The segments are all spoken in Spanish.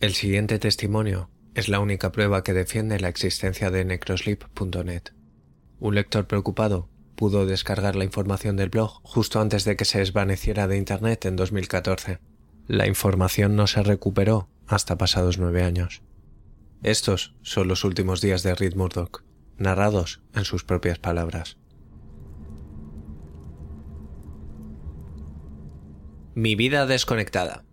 El siguiente testimonio es la única prueba que defiende la existencia de necrosleep.net. Un lector preocupado pudo descargar la información del blog justo antes de que se desvaneciera de Internet en 2014. La información no se recuperó hasta pasados nueve años. Estos son los últimos días de Reed Murdoch, narrados en sus propias palabras. Mi vida desconectada.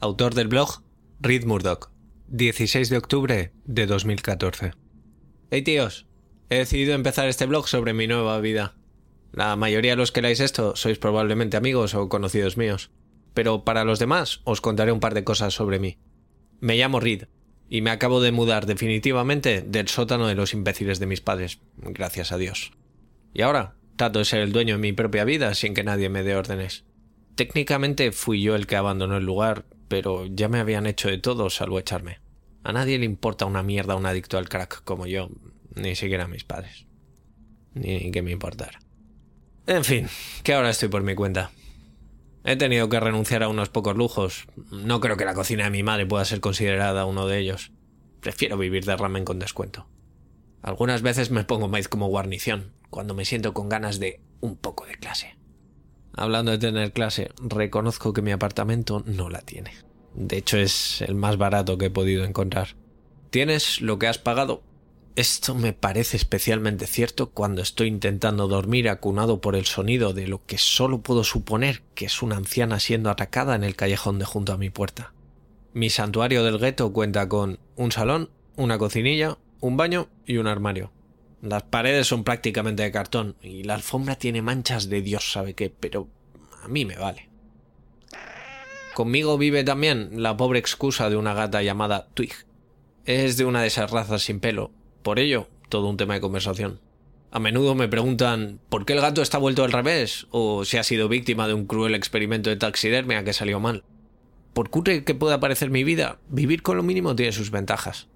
Autor del blog Reed Murdoch, 16 de octubre de 2014. Hey tíos, he decidido empezar este blog sobre mi nueva vida. La mayoría de los que leáis esto sois probablemente amigos o conocidos míos, pero para los demás os contaré un par de cosas sobre mí. Me llamo Reed y me acabo de mudar definitivamente del sótano de los imbéciles de mis padres, gracias a Dios. Y ahora trato de ser el dueño de mi propia vida sin que nadie me dé órdenes. Técnicamente fui yo el que abandonó el lugar, pero ya me habían hecho de todo salvo echarme. A nadie le importa una mierda un adicto al crack como yo, ni siquiera a mis padres. Ni que me importara. En fin, que ahora estoy por mi cuenta. He tenido que renunciar a unos pocos lujos. No creo que la cocina de mi madre pueda ser considerada uno de ellos. Prefiero vivir de ramen con descuento. Algunas veces me pongo maíz como guarnición, cuando me siento con ganas de un poco de clase. Hablando de tener clase, reconozco que mi apartamento no la tiene. De hecho, es el más barato que he podido encontrar. Tienes lo que has pagado. Esto me parece especialmente cierto cuando estoy intentando dormir acunado por el sonido de lo que solo puedo suponer que es una anciana siendo atacada en el callejón de junto a mi puerta. Mi santuario del gueto cuenta con un salón, una cocinilla, un baño y un armario. Las paredes son prácticamente de cartón y la alfombra tiene manchas de Dios sabe qué, pero a mí me vale. Conmigo vive también la pobre excusa de una gata llamada Twig. Es de una de esas razas sin pelo, por ello, todo un tema de conversación. A menudo me preguntan por qué el gato está vuelto al revés o si ha sido víctima de un cruel experimento de taxidermia que salió mal. Por cutre que pueda parecer mi vida, vivir con lo mínimo tiene sus ventajas.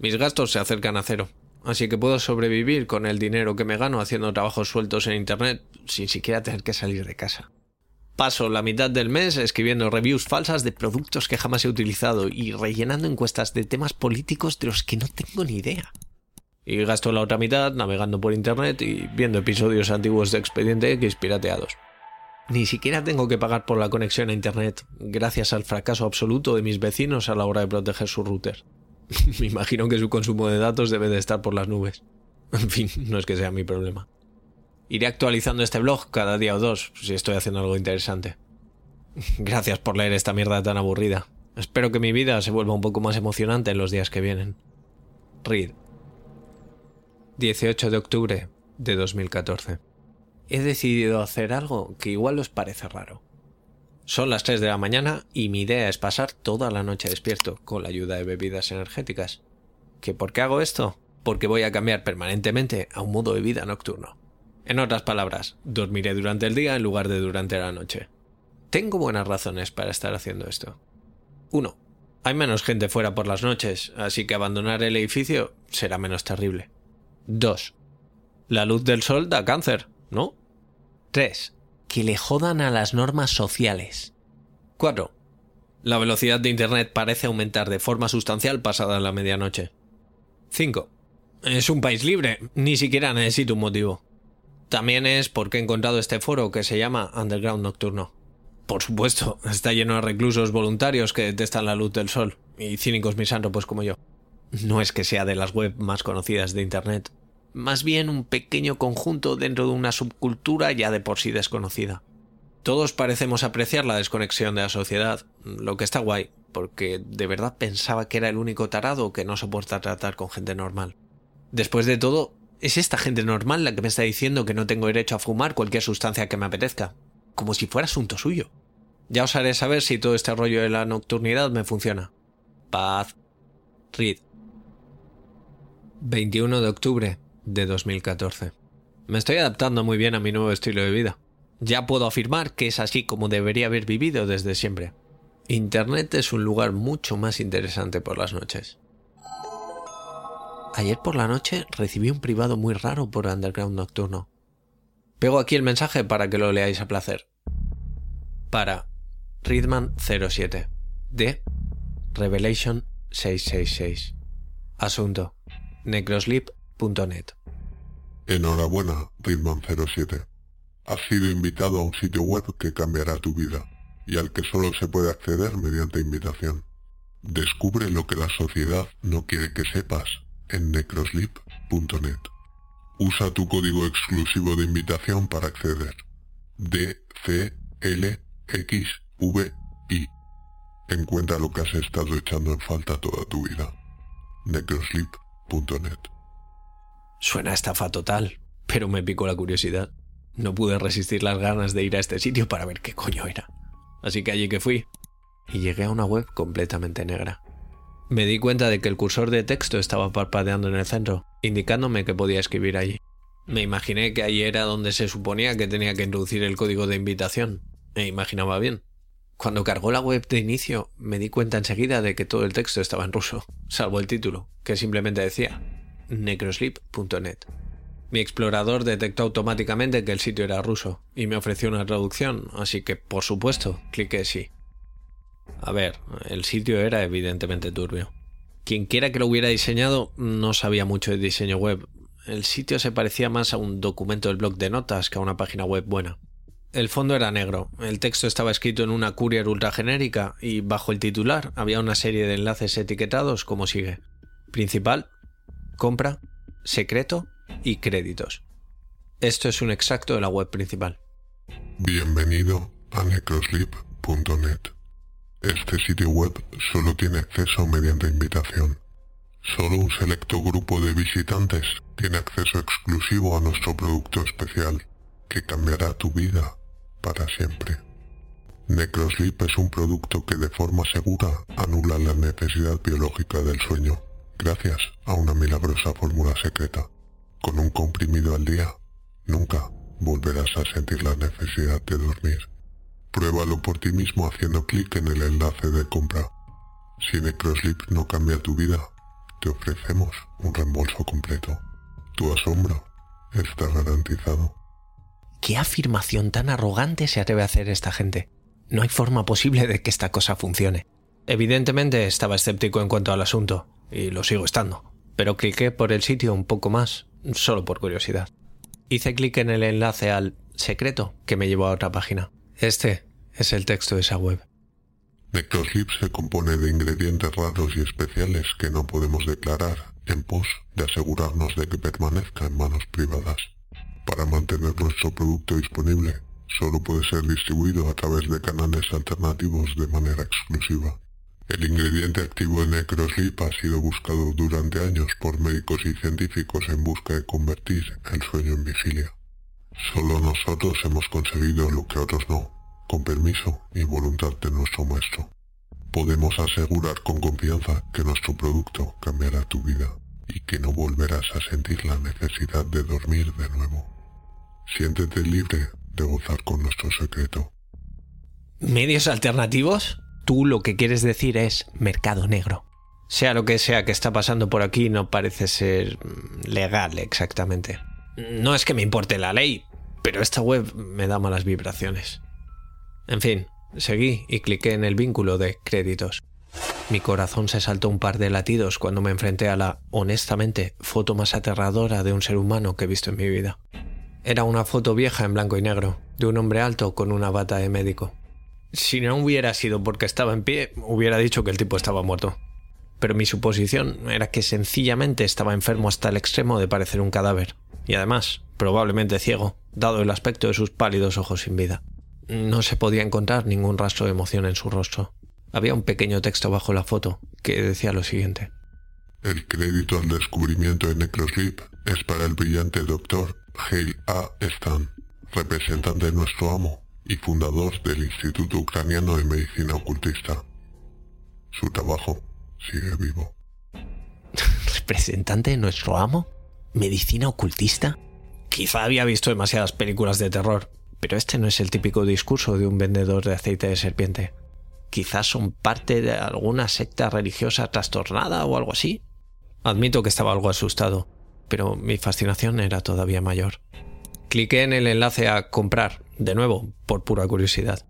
Mis gastos se acercan a cero, así que puedo sobrevivir con el dinero que me gano haciendo trabajos sueltos en Internet sin siquiera tener que salir de casa. Paso la mitad del mes escribiendo reviews falsas de productos que jamás he utilizado y rellenando encuestas de temas políticos de los que no tengo ni idea. Y gasto la otra mitad navegando por Internet y viendo episodios antiguos de Expediente X pirateados. Ni siquiera tengo que pagar por la conexión a Internet, gracias al fracaso absoluto de mis vecinos a la hora de proteger su router. Me imagino que su consumo de datos debe de estar por las nubes. En fin, no es que sea mi problema. Iré actualizando este blog cada día o dos, si estoy haciendo algo interesante. Gracias por leer esta mierda tan aburrida. Espero que mi vida se vuelva un poco más emocionante en los días que vienen. Reed. 18 de octubre de 2014. He decidido hacer algo que igual os parece raro. Son las 3 de la mañana y mi idea es pasar toda la noche despierto con la ayuda de bebidas energéticas. ¿Que por qué hago esto? Porque voy a cambiar permanentemente a un modo de vida nocturno. En otras palabras, dormiré durante el día en lugar de durante la noche. Tengo buenas razones para estar haciendo esto. 1. Hay menos gente fuera por las noches, así que abandonar el edificio será menos terrible. 2. La luz del sol da cáncer, ¿no? 3 que le jodan a las normas sociales. 4. La velocidad de Internet parece aumentar de forma sustancial pasada la medianoche. 5. Es un país libre, ni siquiera necesito un motivo. También es porque he encontrado este foro que se llama Underground Nocturno. Por supuesto, está lleno de reclusos voluntarios que detestan la luz del sol, y cínicos misánropos como yo. No es que sea de las web más conocidas de Internet, más bien un pequeño conjunto dentro de una subcultura ya de por sí desconocida. Todos parecemos apreciar la desconexión de la sociedad, lo que está guay, porque de verdad pensaba que era el único tarado que no soporta tratar con gente normal. Después de todo, es esta gente normal la que me está diciendo que no tengo derecho a fumar cualquier sustancia que me apetezca, como si fuera asunto suyo. Ya os haré saber si todo este rollo de la nocturnidad me funciona. Paz. Reed. 21 de octubre de 2014. Me estoy adaptando muy bien a mi nuevo estilo de vida. Ya puedo afirmar que es así como debería haber vivido desde siempre. Internet es un lugar mucho más interesante por las noches. Ayer por la noche recibí un privado muy raro por Underground Nocturno. Pego aquí el mensaje para que lo leáis a placer. Para Readman07 de Revelation 666. Asunto necrosleep.net. Enhorabuena, Readman07. Has sido invitado a un sitio web que cambiará tu vida y al que solo se puede acceder mediante invitación. Descubre lo que la sociedad no quiere que sepas en necrosleep.net. Usa tu código exclusivo de invitación para acceder. DCLXVI. Encuentra lo que has estado echando en falta toda tu vida. necrosleep.net. Suena estafa total, pero me picó la curiosidad. No pude resistir las ganas de ir a este sitio para ver qué coño era. Así que allí que fui. Y llegué a una web completamente negra. Me di cuenta de que el cursor de texto estaba parpadeando en el centro, indicándome que podía escribir allí. Me imaginé que allí era donde se suponía que tenía que introducir el código de invitación. Me imaginaba bien. Cuando cargó la web de inicio, me di cuenta enseguida de que todo el texto estaba en ruso, salvo el título, que simplemente decía necrosleep.net. Mi explorador detectó automáticamente que el sitio era ruso y me ofreció una traducción, así que por supuesto cliqué sí. A ver, el sitio era evidentemente turbio. Quien quiera que lo hubiera diseñado no sabía mucho de diseño web. El sitio se parecía más a un documento del blog de notas que a una página web buena. El fondo era negro, el texto estaba escrito en una courier ultra genérica y bajo el titular había una serie de enlaces etiquetados como sigue. Principal, compra, secreto y créditos. Esto es un extracto de la web principal. Bienvenido a necrosleep.net. Este sitio web solo tiene acceso mediante invitación. Solo un selecto grupo de visitantes tiene acceso exclusivo a nuestro producto especial, que cambiará tu vida para siempre. Necrosleep es un producto que de forma segura anula la necesidad biológica del sueño, gracias a una milagrosa fórmula secreta. Con un comprimido al día, nunca volverás a sentir la necesidad de dormir. Pruébalo por ti mismo haciendo clic en el enlace de compra. Si Necrosleep no cambia tu vida, te ofrecemos un reembolso completo. Tu asombro está garantizado. ¿Qué afirmación tan arrogante se atreve a hacer esta gente? No hay forma posible de que esta cosa funcione. Evidentemente estaba escéptico en cuanto al asunto, y lo sigo estando, pero cliqué por el sitio un poco más solo por curiosidad. Hice clic en el enlace al secreto que me llevó a otra página. Este es el texto de esa web. Necrosleep se compone de ingredientes raros y especiales que no podemos declarar en pos de asegurarnos de que permanezca en manos privadas. Para mantener nuestro producto disponible, solo puede ser distribuido a través de canales alternativos de manera exclusiva. El ingrediente activo de Necrosleep ha sido buscado durante años por médicos y científicos en busca de convertir el sueño en vigilia. Solo nosotros hemos conseguido lo que otros no, con permiso y voluntad de nuestro maestro. Podemos asegurar con confianza que nuestro producto cambiará tu vida y que no volverás a sentir la necesidad de dormir de nuevo. Siéntete libre de gozar con nuestro secreto. ¿Medios alternativos? tú lo que quieres decir es mercado negro. Sea lo que sea que está pasando por aquí, no parece ser legal exactamente. No es que me importe la ley, pero esta web me da malas vibraciones. En fin, seguí y cliqué en el vínculo de créditos. Mi corazón se saltó un par de latidos cuando me enfrenté a la, honestamente, foto más aterradora de un ser humano que he visto en mi vida. Era una foto vieja en blanco y negro, de un hombre alto con una bata de médico. Si no hubiera sido porque estaba en pie, hubiera dicho que el tipo estaba muerto. Pero mi suposición era que sencillamente estaba enfermo hasta el extremo de parecer un cadáver, y además, probablemente ciego, dado el aspecto de sus pálidos ojos sin vida. No se podía encontrar ningún rastro de emoción en su rostro. Había un pequeño texto bajo la foto que decía lo siguiente. El crédito al descubrimiento de Necroslip es para el brillante doctor Hale A. Stan, representante de nuestro amo y fundador del Instituto Ucraniano de Medicina Ocultista. Su trabajo sigue vivo. ¿Representante de nuestro amo? ¿Medicina ocultista? Quizá había visto demasiadas películas de terror, pero este no es el típico discurso de un vendedor de aceite de serpiente. Quizás son parte de alguna secta religiosa trastornada o algo así. Admito que estaba algo asustado, pero mi fascinación era todavía mayor. Cliqué en el enlace a comprar, de nuevo, por pura curiosidad.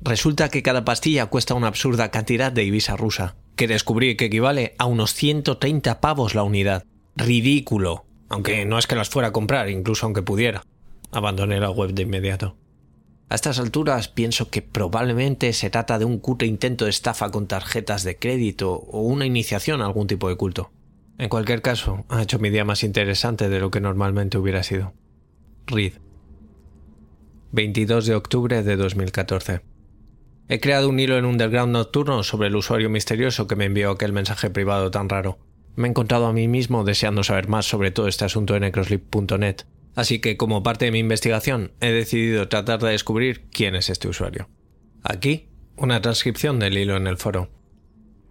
Resulta que cada pastilla cuesta una absurda cantidad de Ibiza rusa, que descubrí que equivale a unos 130 pavos la unidad. Ridículo. Aunque no es que las fuera a comprar, incluso aunque pudiera. Abandoné la web de inmediato. A estas alturas pienso que probablemente se trata de un cutre intento de estafa con tarjetas de crédito o una iniciación a algún tipo de culto. En cualquier caso, ha hecho mi día más interesante de lo que normalmente hubiera sido. Reed. 22 de octubre de 2014. He creado un hilo en Underground Nocturno sobre el usuario misterioso que me envió aquel mensaje privado tan raro. Me he encontrado a mí mismo deseando saber más sobre todo este asunto en necroslip.net, así que como parte de mi investigación he decidido tratar de descubrir quién es este usuario. Aquí, una transcripción del hilo en el foro.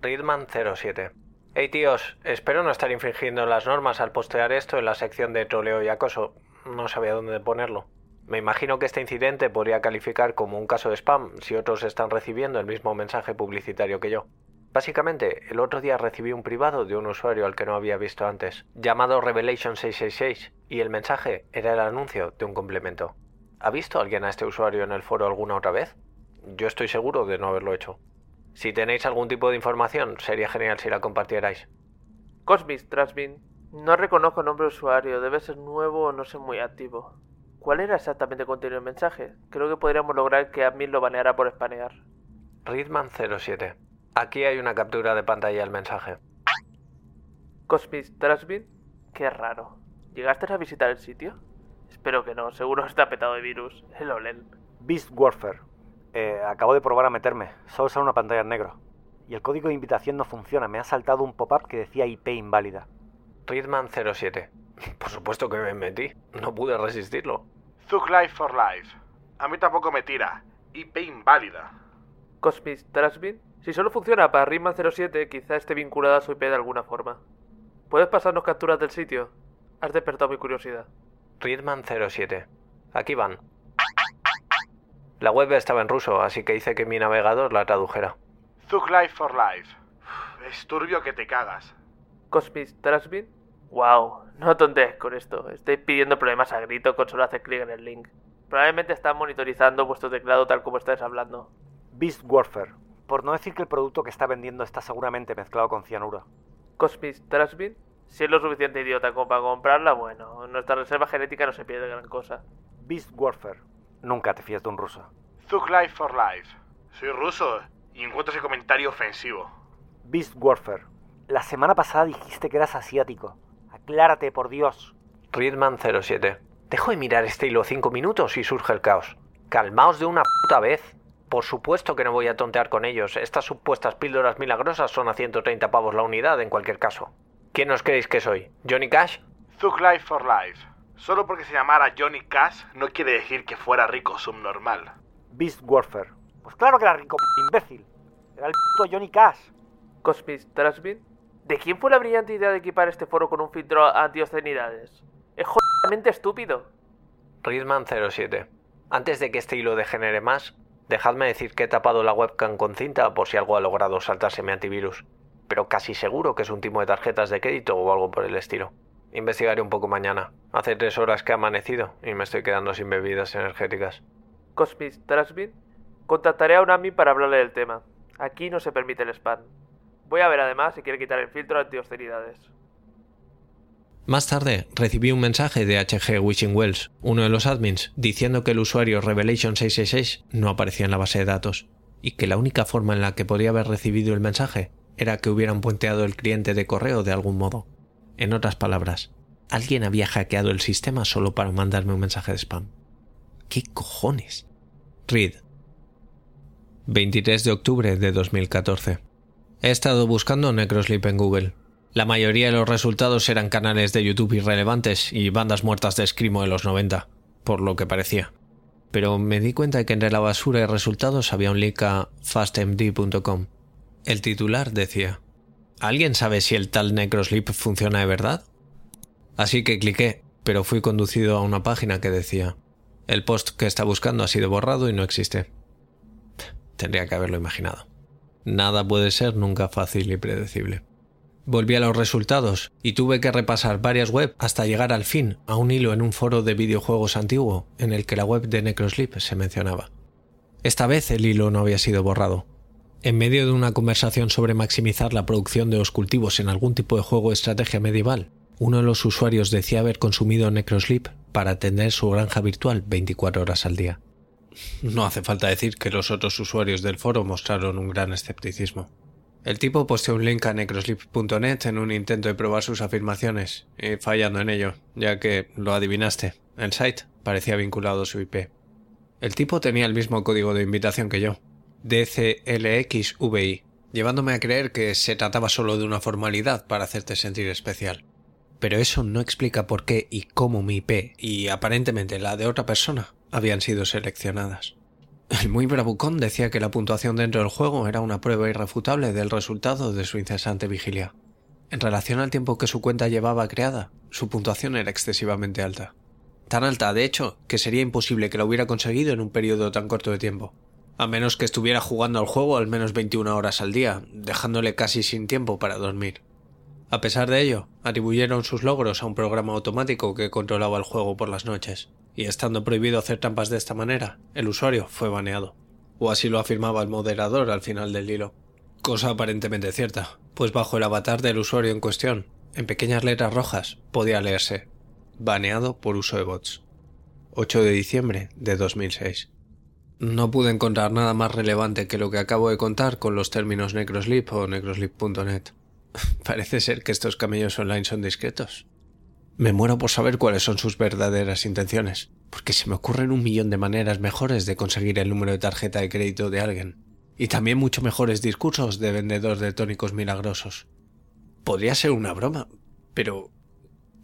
Readman07. Hey tíos, espero no estar infringiendo las normas al postear esto en la sección de troleo y acoso. No sabía dónde ponerlo. Me imagino que este incidente podría calificar como un caso de spam si otros están recibiendo el mismo mensaje publicitario que yo. Básicamente, el otro día recibí un privado de un usuario al que no había visto antes, llamado Revelation 666, y el mensaje era el anuncio de un complemento. ¿Ha visto alguien a este usuario en el foro alguna otra vez? Yo estoy seguro de no haberlo hecho. Si tenéis algún tipo de información, sería genial si la compartierais. Cosmis Trasbin. No reconozco nombre de usuario, debe ser nuevo o no sé muy activo. ¿Cuál era exactamente el contenido del mensaje? Creo que podríamos lograr que admin lo baneara por espanear. Readman07. Aquí hay una captura de pantalla del mensaje. Cosmis Trasbin. Qué raro. ¿Llegaste a visitar el sitio? Espero que no, seguro está petado de virus. El OLED. Beast Warfare. Eh, acabo de probar a meterme. Solo sale una pantalla en negro. Y el código de invitación no funciona. Me ha saltado un pop-up que decía IP inválida. Readman07. Por supuesto que me metí. No pude resistirlo. Zug Life for Life. A mí tampoco me tira. IP inválida. Cosmis Trasbin. Si solo funciona para Ritman 07, quizá esté vinculada a su IP de alguna forma. ¿Puedes pasarnos capturas del sitio? Has despertado mi curiosidad. Readman07. Aquí van. La web estaba en ruso, así que hice que mi navegador la tradujera. Zug Life for Life. Es turbio que te cagas. Cosmis Trasbin. Wow, no tontees con esto. Estoy pidiendo problemas a grito con solo hacer clic en el link. Probablemente están monitorizando vuestro teclado tal como estáis hablando. Beast Warfare. Por no decir que el producto que está vendiendo está seguramente mezclado con cianuro. Cosmis Trasbin. Si es lo suficiente idiota como para comprarla, bueno, nuestra reserva genética no se pierde gran cosa. Beast Warfare. Nunca te fíes de un ruso. Zug Life for Life. Soy ruso y encuentro ese comentario ofensivo. Beast Warfare. La semana pasada dijiste que eras asiático. Aclárate, por Dios. Readman07. Dejo de mirar este hilo cinco minutos y surge el caos. Calmaos de una puta vez. Por supuesto que no voy a tontear con ellos. Estas supuestas píldoras milagrosas son a 130 pavos la unidad en cualquier caso. ¿Quién os creéis que soy? ¿Johnny Cash? Zug Life for Life. Solo porque se llamara Johnny Cash no quiere decir que fuera rico subnormal. Beast Warfare. Pues claro que era rico, imbécil. Era el puto Johnny Cash. Cosmis Trasbin. ¿De quién fue la brillante idea de equipar este foro con un filtro anti-obscenidades? Es jodidamente estúpido. Readman07. Antes de que este hilo degenere más, dejadme decir que he tapado la webcam con cinta por si algo ha logrado saltarse mi antivirus. Pero casi seguro que es un timo de tarjetas de crédito o algo por el estilo. Investigaré un poco mañana. Hace tres horas que ha amanecido y me estoy quedando sin bebidas energéticas. Cosmis Trasbin. Contactaré a Unami para hablarle del tema. Aquí no se permite el spam. Voy a ver además si quiere quitar el filtro anti-obscenidades. Más tarde recibí un mensaje de HG Wishing Wells, uno de los admins, diciendo que el usuario Revelation666 no aparecía en la base de datos y que la única forma en la que podría haber recibido el mensaje era que hubieran puenteado el cliente de correo de algún modo. En otras palabras, alguien había hackeado el sistema solo para mandarme un mensaje de spam. ¿Qué cojones? Read. 23 de octubre de 2014. He estado buscando Necrosleep en Google. La mayoría de los resultados eran canales de YouTube irrelevantes y bandas muertas de escrimo de los 90, por lo que parecía. Pero me di cuenta de que entre la basura de resultados había un link a fastmd.com. El titular decía: ¿Alguien sabe si el tal Necrosleep funciona de verdad? Así que cliqué, pero fui conducido a una página que decía: El post que está buscando ha sido borrado y no existe. Tendría que haberlo imaginado. Nada puede ser nunca fácil y predecible. Volví a los resultados y tuve que repasar varias webs hasta llegar al fin a un hilo en un foro de videojuegos antiguo en el que la web de Necrosleep se mencionaba. Esta vez el hilo no había sido borrado. En medio de una conversación sobre maximizar la producción de los cultivos en algún tipo de juego de estrategia medieval, uno de los usuarios decía haber consumido Necrosleep para atender su granja virtual 24 horas al día. No hace falta decir que los otros usuarios del foro mostraron un gran escepticismo. El tipo posteó un link a necrosleep.net en un intento de probar sus afirmaciones, y fallando en ello, ya que, lo adivinaste, el site parecía vinculado a su IP. El tipo tenía el mismo código de invitación que yo, DCLXVI, llevándome a creer que se trataba solo de una formalidad para hacerte sentir especial. Pero eso no explica por qué y cómo mi IP, y aparentemente la de otra persona, habían sido seleccionadas. El muy bravucón decía que la puntuación dentro del juego era una prueba irrefutable del resultado de su incesante vigilia. En relación al tiempo que su cuenta llevaba creada, su puntuación era excesivamente alta. Tan alta, de hecho, que sería imposible que la hubiera conseguido en un periodo tan corto de tiempo. A menos que estuviera jugando al juego al menos 21 horas al día, dejándole casi sin tiempo para dormir. A pesar de ello, atribuyeron sus logros a un programa automático que controlaba el juego por las noches y estando prohibido hacer trampas de esta manera, el usuario fue baneado. O así lo afirmaba el moderador al final del hilo. Cosa aparentemente cierta, pues bajo el avatar del usuario en cuestión, en pequeñas letras rojas, podía leerse baneado por uso de bots. 8 de diciembre de 2006. No pude encontrar nada más relevante que lo que acabo de contar con los términos Necrosleep o necrosleep.net. Parece ser que estos camellos online son discretos. Me muero por saber cuáles son sus verdaderas intenciones, porque se me ocurren un millón de maneras mejores de conseguir el número de tarjeta de crédito de alguien, y también mucho mejores discursos de vendedor de tónicos milagrosos. Podría ser una broma, pero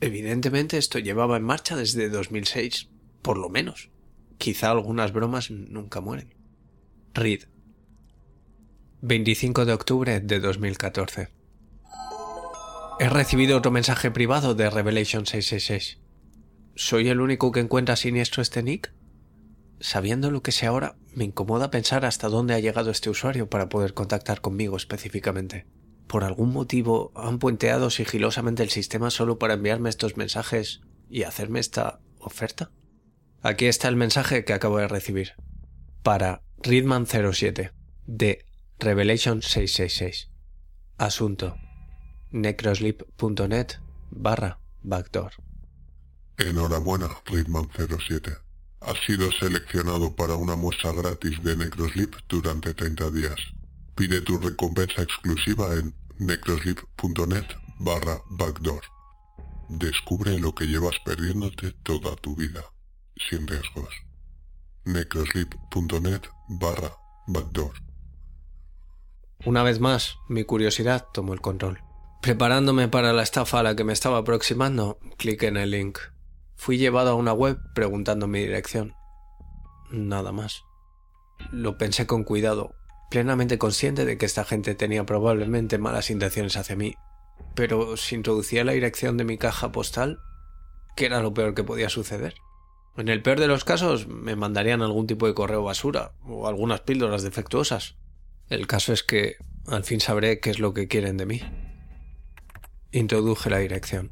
evidentemente esto llevaba en marcha desde 2006, por lo menos. Quizá algunas bromas nunca mueren. Reed. 25 de octubre de 2014. He recibido otro mensaje privado de Revelation 666. ¿Soy el único que encuentra siniestro este nick? Sabiendo lo que sé ahora, me incomoda pensar hasta dónde ha llegado este usuario para poder contactar conmigo específicamente. ¿Por algún motivo han puenteado sigilosamente el sistema solo para enviarme estos mensajes y hacerme esta oferta? Aquí está el mensaje que acabo de recibir. Para Readman07 de Revelation 666. Asunto necrosleep.net barra backdoor. Enhorabuena, Ritman07. Has sido seleccionado para una muestra gratis de Necrosleep durante 30 días. Pide tu recompensa exclusiva en necrosleep.net barra backdoor. Descubre lo que llevas perdiéndote toda tu vida, sin riesgos. necrosleep.net barra backdoor. Una vez más, mi curiosidad tomó el control. Preparándome para la estafa a la que me estaba aproximando, cliqué en el link. Fui llevado a una web preguntando mi dirección. Nada más. Lo pensé con cuidado, plenamente consciente de que esta gente tenía probablemente malas intenciones hacia mí. Pero si introducía la dirección de mi caja postal, ¿qué era lo peor que podía suceder? En el peor de los casos, me mandarían algún tipo de correo basura o algunas píldoras defectuosas. El caso es que al fin sabré qué es lo que quieren de mí. Introduje la dirección.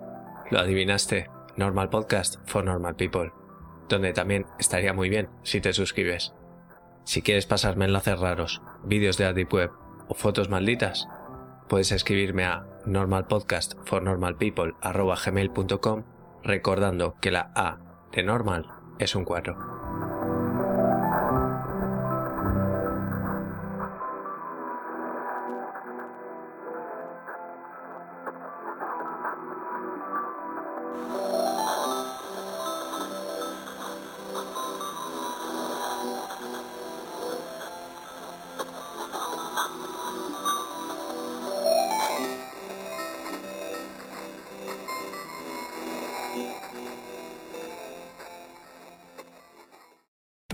lo adivinaste, Normal Podcast for Normal People, donde también estaría muy bien si te suscribes. Si quieres pasarme enlaces raros, vídeos de Deep Web o fotos malditas, puedes escribirme a normalpodcastfornormalpeople.com recordando que la A de normal es un 4.